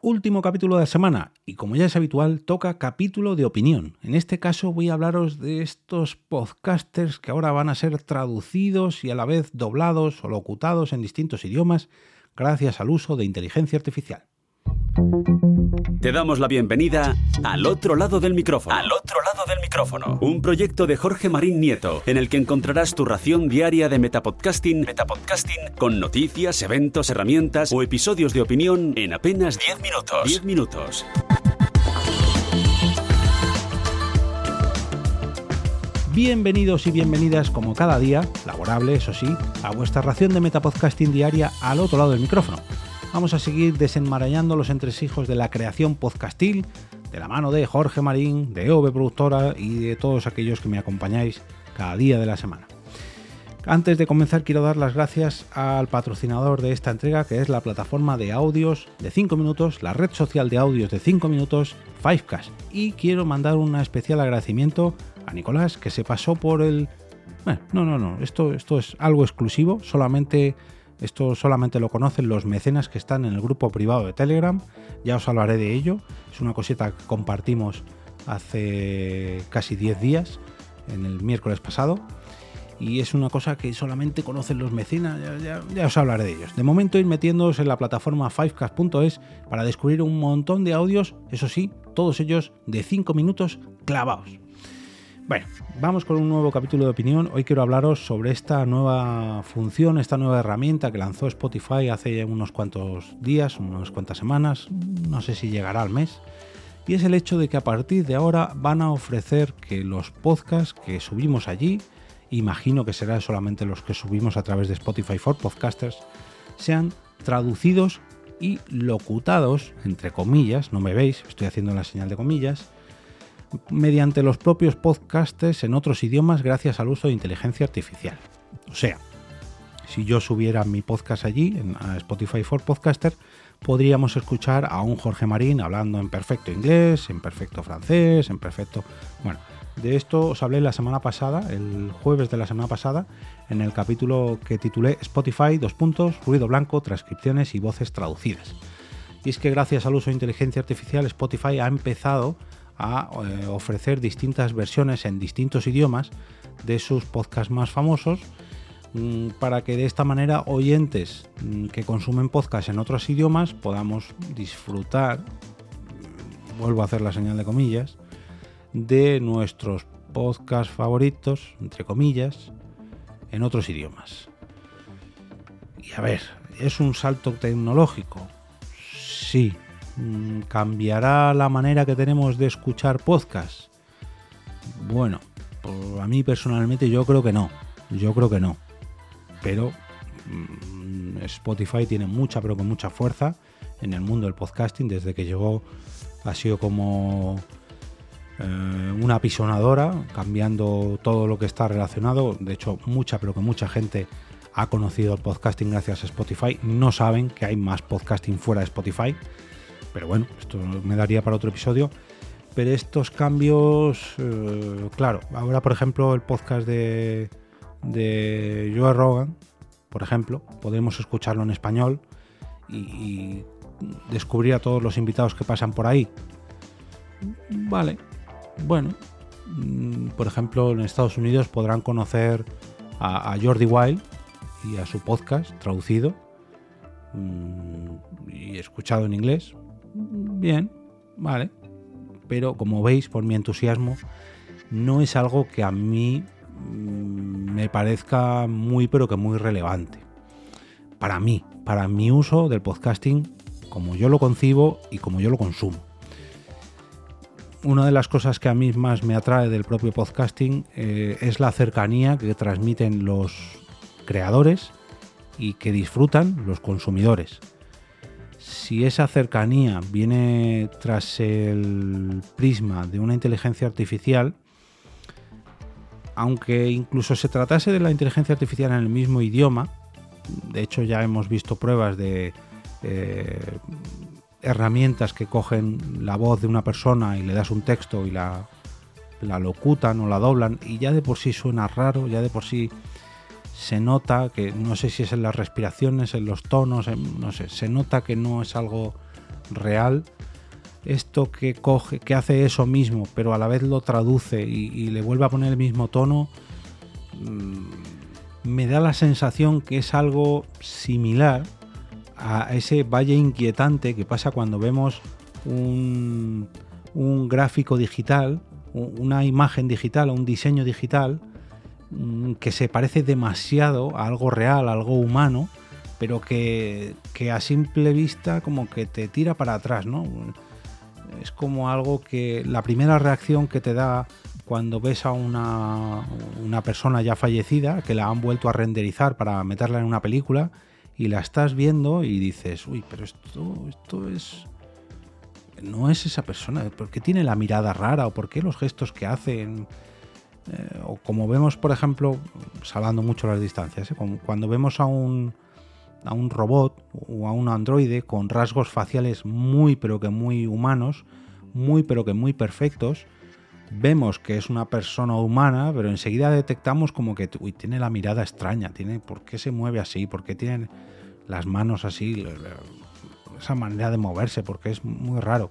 Último capítulo de la semana y como ya es habitual toca capítulo de opinión. En este caso voy a hablaros de estos podcasters que ahora van a ser traducidos y a la vez doblados o locutados en distintos idiomas gracias al uso de inteligencia artificial. Te damos la bienvenida al otro lado del micrófono. Al otro micrófono. Un proyecto de Jorge Marín Nieto, en el que encontrarás tu ración diaria de metapodcasting, metapodcasting con noticias, eventos, herramientas o episodios de opinión en apenas 10 minutos. 10 minutos. Bienvenidos y bienvenidas como cada día, laborable eso sí, a vuestra ración de metapodcasting diaria al otro lado del micrófono vamos a seguir desenmarañando los entresijos de la creación podcastil de la mano de Jorge Marín, de EOB Productora y de todos aquellos que me acompañáis cada día de la semana. Antes de comenzar quiero dar las gracias al patrocinador de esta entrega que es la plataforma de audios de 5 minutos, la red social de audios de 5 minutos, Fivecast. Y quiero mandar un especial agradecimiento a Nicolás que se pasó por el... Bueno, no, no, no, esto, esto es algo exclusivo, solamente esto solamente lo conocen los mecenas que están en el grupo privado de Telegram. Ya os hablaré de ello. Es una cosita que compartimos hace casi 10 días, en el miércoles pasado. Y es una cosa que solamente conocen los mecenas, ya, os hablaré de ellos. De momento ir metiéndoos en la plataforma fivecast.es para descubrir un montón de audios, eso sí, todos ellos de 5 minutos clavados. Bueno, vamos con un nuevo capítulo de opinión. Hoy quiero hablaros sobre esta nueva función, esta nueva herramienta que lanzó Spotify hace unos cuantos días, unas cuantas semanas, no sé si llegará al mes. Y es el hecho de que a partir de ahora van a ofrecer que los podcasts que subimos allí, imagino que serán solamente los que subimos a través de Spotify for Podcasters, sean traducidos y locutados, entre comillas, no me veis, estoy haciendo la señal de comillas, mediante los propios podcasters en otros idiomas gracias al uso de inteligencia artificial. O sea, si yo subiera mi podcast allí, en Spotify for Podcaster, podríamos escuchar a un Jorge Marín hablando en perfecto inglés, en perfecto francés, en perfecto... Bueno, de esto os hablé la semana pasada, el jueves de la semana pasada, en el capítulo que titulé Spotify, dos puntos, ruido blanco, transcripciones y voces traducidas. Y es que gracias al uso de inteligencia artificial, Spotify ha empezado a eh, ofrecer distintas versiones en distintos idiomas de sus podcasts más famosos mm, para que de esta manera oyentes mm, que consumen podcasts en otros idiomas podamos disfrutar, vuelvo a hacer la señal de comillas, de nuestros podcasts favoritos, entre comillas, en otros idiomas. Y a ver, ¿es un salto tecnológico? Sí, ¿Cambiará la manera que tenemos de escuchar podcast? Bueno, a mí personalmente yo creo que no. Yo creo que no. Pero mm, Spotify tiene mucha, pero con mucha fuerza en el mundo del podcasting. Desde que llegó ha sido como eh, una apisonadora, cambiando todo lo que está relacionado. De hecho, mucha, pero que mucha gente ha conocido el podcasting gracias a Spotify. No saben que hay más podcasting fuera de Spotify pero bueno, esto me daría para otro episodio. Pero estos cambios, eh, claro, ahora por ejemplo el podcast de, Joe Rogan, por ejemplo, podemos escucharlo en español y, descubrir a todos los invitados que pasan por ahí. Vale, bueno, mm, por ejemplo en Estados Unidos podrán conocer a, a Jordi Wild y a su podcast traducido mm, y escuchado en inglés, bien, vale. Pero como veis, por mi entusiasmo, no es algo que a mí mm, me parezca muy, pero que muy relevante. Para mí, para mi uso del podcasting, como yo lo concibo y como yo lo consumo. Una de las cosas que a mí más me atrae del propio podcasting eh, es la cercanía que transmiten los creadores y que disfrutan los consumidores si esa cercanía viene tras el prisma de una inteligencia artificial, aunque incluso se tratase de la inteligencia artificial en el mismo idioma, de hecho ya hemos visto pruebas de eh, herramientas que cogen la voz de una persona y le das un texto y la, la locutan o la doblan y ya de por sí suena raro, ya de por sí se nota que no sé si es en las respiraciones, en los tonos, no sé, se nota que no es algo real, esto que coge, que hace eso mismo, pero a la vez lo traduce y, le vuelve a poner el mismo tono, mm, me da la sensación que es algo similar a ese valle inquietante que pasa cuando vemos un, un gráfico digital, una imagen digital, un diseño digital, que se parece demasiado a algo real, a algo humano, pero que, que, a simple vista como que te tira para atrás, ¿no? Es como algo que la primera reacción que te da cuando ves a una, una persona ya fallecida, que la han vuelto a renderizar para meterla en una película, y la estás viendo y dices, uy, pero esto, esto es... No es esa persona, ¿por qué tiene la mirada rara? ¿O por qué los gestos que hacen? Eh, o como vemos, por ejemplo, salvando mucho las distancias, ¿eh? cuando vemos a un, a un robot o a un androide con rasgos faciales muy pero que muy humanos, muy pero que muy perfectos, vemos que es una persona humana, pero enseguida detectamos como que uy, tiene la mirada extraña, tiene por qué se mueve así, por qué tiene las manos así, esa manera de moverse, porque es muy raro.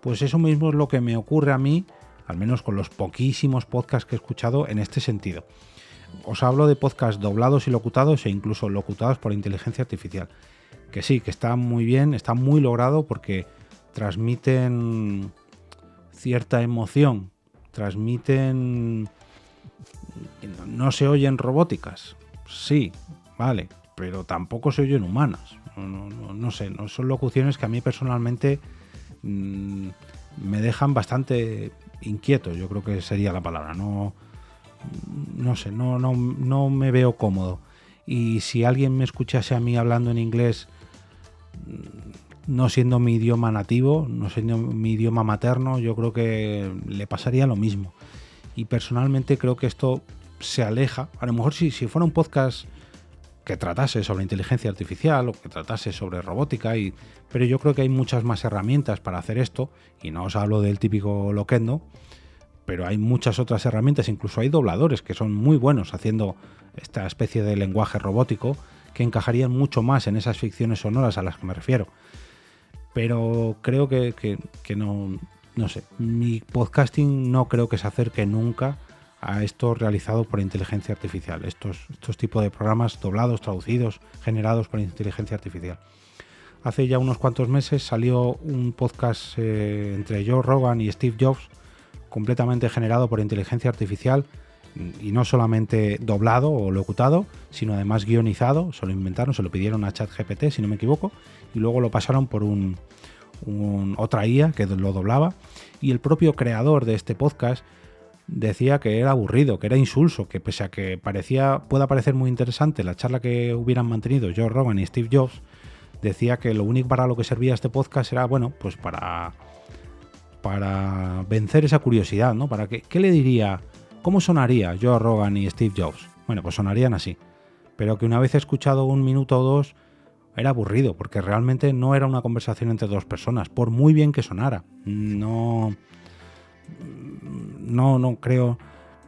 Pues eso mismo es lo que me ocurre a mí, al menos con los poquísimos podcasts que he escuchado en este sentido os hablo de podcasts doblados y locutados e incluso locutados por inteligencia artificial. Que sí, que está muy bien, está muy logrado porque transmiten cierta emoción, transmiten... No se oyen robóticas, sí, vale, pero tampoco se oyen humanas. No, sé, no son locuciones que a mí personalmente mm, me dejan bastante inquieto, yo creo que sería la palabra. No, no sé, no, no, no me veo cómodo. Y si alguien me escuchase a mí hablando en inglés, mm, no siendo mi idioma nativo, no siendo mi idioma materno, yo creo que le pasaría lo mismo. Y personalmente creo que esto se aleja. A lo mejor si, si fuera un podcast que tratase sobre inteligencia artificial o que tratase sobre robótica, y, pero yo creo que hay muchas más herramientas para hacer esto, y no os hablo del típico loquendo, pero hay muchas otras herramientas, incluso hay dobladores que son muy buenos haciendo esta especie de lenguaje robótico que encajarían mucho más en esas ficciones sonoras a las que me refiero. Pero creo que, no, no sé, mi podcasting no creo que se acerque nunca a esto realizado por inteligencia artificial, estos, estos tipos de programas doblados, traducidos, generados por inteligencia artificial. Hace ya unos cuantos meses salió un podcast eh, entre Joe Rogan y Steve Jobs, completamente generado por inteligencia artificial y no solamente doblado o locutado, sino además guionizado, se lo inventaron, se lo pidieron a ChatGPT, si no me equivoco, y luego lo pasaron por un, otra IA que lo doblaba, y el propio creador de este podcast decía que era aburrido, que era insulso, que pese a que parecía, pueda parecer muy interesante la charla que hubieran mantenido Joe Rogan y Steve Jobs, decía que lo único para lo que servía este podcast era, bueno, pues para para vencer esa curiosidad, ¿no? Para que, ¿Qué le diría? ¿Cómo sonaría Joe Rogan y Steve Jobs? Bueno, pues sonarían así. Pero que una vez escuchado un minuto o dos, era aburrido, porque realmente no era una conversación entre dos personas, por muy bien que sonara. No. No, no creo.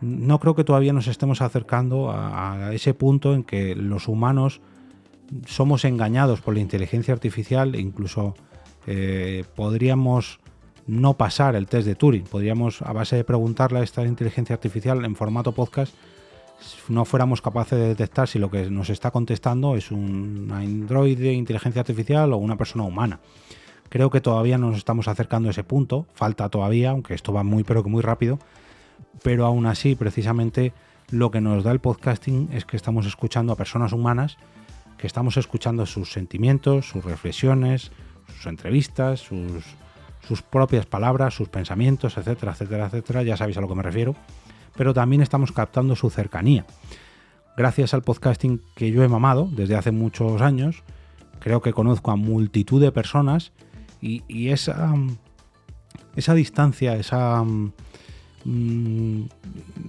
No creo que todavía nos estemos acercando a, ese punto en que los humanos somos engañados por la inteligencia artificial e incluso eh, podríamos no pasar el test de Turing. Podríamos, a base de preguntarle a esta inteligencia artificial en formato podcast, no fuéramos capaces de detectar si lo que nos está contestando es un Android de inteligencia artificial o una persona humana. Creo que todavía no nos estamos acercando a ese punto, falta todavía, aunque esto va muy pero que muy rápido, pero aún así precisamente lo que nos da el podcasting es que estamos escuchando a personas humanas, que estamos escuchando sus sentimientos, sus reflexiones, sus entrevistas, sus, sus propias palabras, sus pensamientos, etcétera, etcétera, etcétera, ya sabéis a lo que me refiero, pero también estamos captando su cercanía. Gracias al podcasting que yo he mamado desde hace muchos años, creo que conozco a multitud de personas y, esa, esa distancia, esa, mm,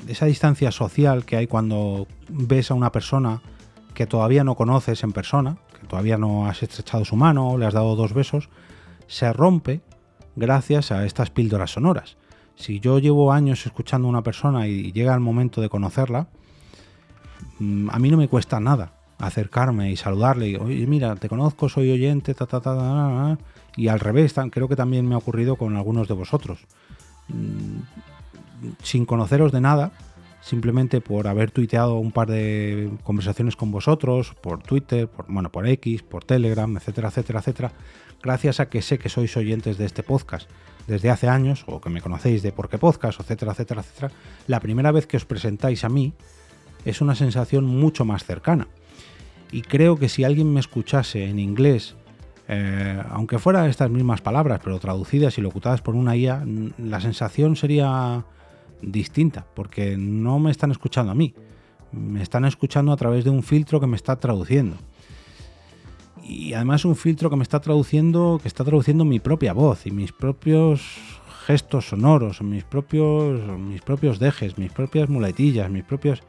esa distancia social que hay cuando ves a una persona que todavía no conoces en persona, que todavía no has estrechado su mano, le has dado dos besos, se rompe gracias a estas píldoras sonoras. Si yo llevo años escuchando a una persona y llega el momento de conocerla, mm, a mí no me cuesta nada acercarme y saludarle y, oye, mira, te conozco, soy oyente, y al revés, creo que también me ha ocurrido con algunos de vosotros. Mm, sin conoceros de nada, simplemente por haber tuiteado un par de conversaciones con vosotros, por Twitter, por, bueno, por X, por Telegram, etcétera, etcétera, etcétera, gracias a que sé que sois oyentes de este podcast desde hace años, o que me conocéis de por qué podcast, etcétera, etcétera, etcétera, la primera vez que os presentáis a mí es una sensación mucho más cercana. Y creo que si alguien me escuchase en inglés, eh, aunque fuera estas mismas palabras, pero traducidas y locutadas por una IA, la sensación sería distinta, porque no me están escuchando a mí, me están escuchando a través de un filtro que me está traduciendo. Y además un filtro que me está traduciendo, que está traduciendo mi propia voz y mis propios gestos sonoros, mis propios, mis propios dejes, mis propias muletillas, mis propios...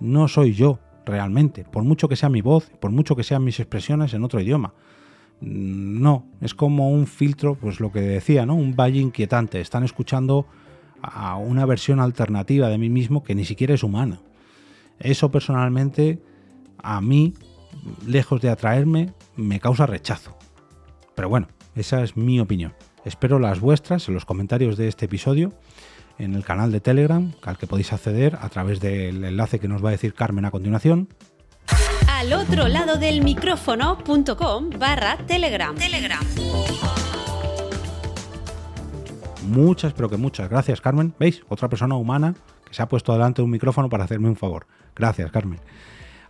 No soy yo, realmente, por mucho que sea mi voz, por mucho que sean mis expresiones en otro idioma. No, es como un filtro, pues lo que decía, ¿no? Un valle inquietante. Están escuchando a una versión alternativa de mí mismo que ni siquiera es humana. Eso personalmente, a mí, lejos de atraerme, me causa rechazo. Pero bueno, esa es mi opinión. Espero las vuestras en los comentarios de este episodio en el canal de Telegram, al que podéis acceder a través del enlace que nos va a decir Carmen a continuación. Al otro lado del micrófono.com barra Telegram. Telegram. Muchas, pero que muchas gracias, Carmen. ¿Veis? Otra persona humana que se ha puesto delante de un micrófono para hacerme un favor. Gracias, Carmen.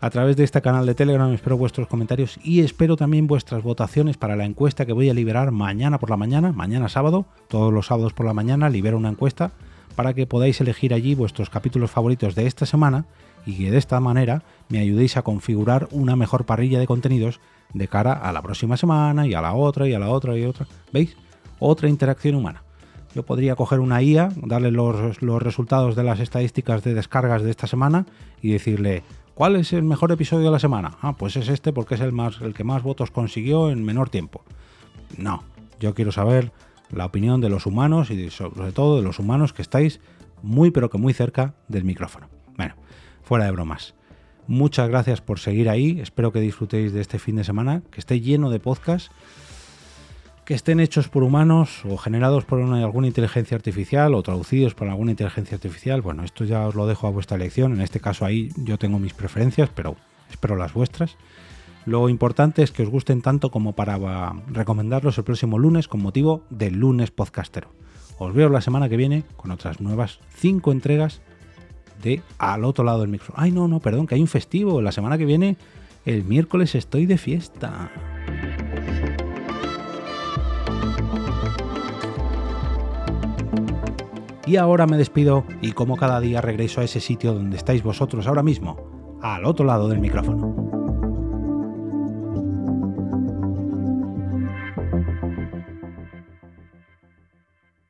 A través de este canal de Telegram espero vuestros comentarios y espero también vuestras votaciones para la encuesta que voy a liberar mañana por la mañana, mañana sábado, todos los sábados por la mañana libero una encuesta para que podáis elegir allí vuestros capítulos favoritos de esta semana y que de esta manera me ayudéis a configurar una mejor parrilla de contenidos de cara a la próxima semana y a la otra y a la otra y otra. ¿Veis? Otra interacción humana. Yo podría coger una IA, darle los, los resultados de las estadísticas de descargas de esta semana y decirle, ¿cuál es el mejor episodio de la semana? Ah, pues es este porque es el, más, el que más votos consiguió en menor tiempo. No, yo quiero saber la opinión de los humanos y sobre todo de los humanos que estáis muy pero que muy cerca del micrófono. Bueno, fuera de bromas. Muchas gracias por seguir ahí, espero que disfrutéis de este fin de semana, que esté lleno de podcasts, que estén hechos por humanos o generados por alguna inteligencia artificial o traducidos por alguna inteligencia artificial. Bueno, esto ya os lo dejo a vuestra elección, en este caso ahí yo tengo mis preferencias, pero espero las vuestras. Lo importante es que os gusten tanto como para recomendarlos el próximo lunes con motivo del lunes podcastero. Os veo la semana que viene con otras nuevas 5 entregas de Al otro lado del micro. Ay, no, no, perdón, que hay un festivo. La semana que viene, el miércoles, estoy de fiesta. Y ahora me despido y como cada día regreso a ese sitio donde estáis vosotros ahora mismo, al otro lado del micrófono.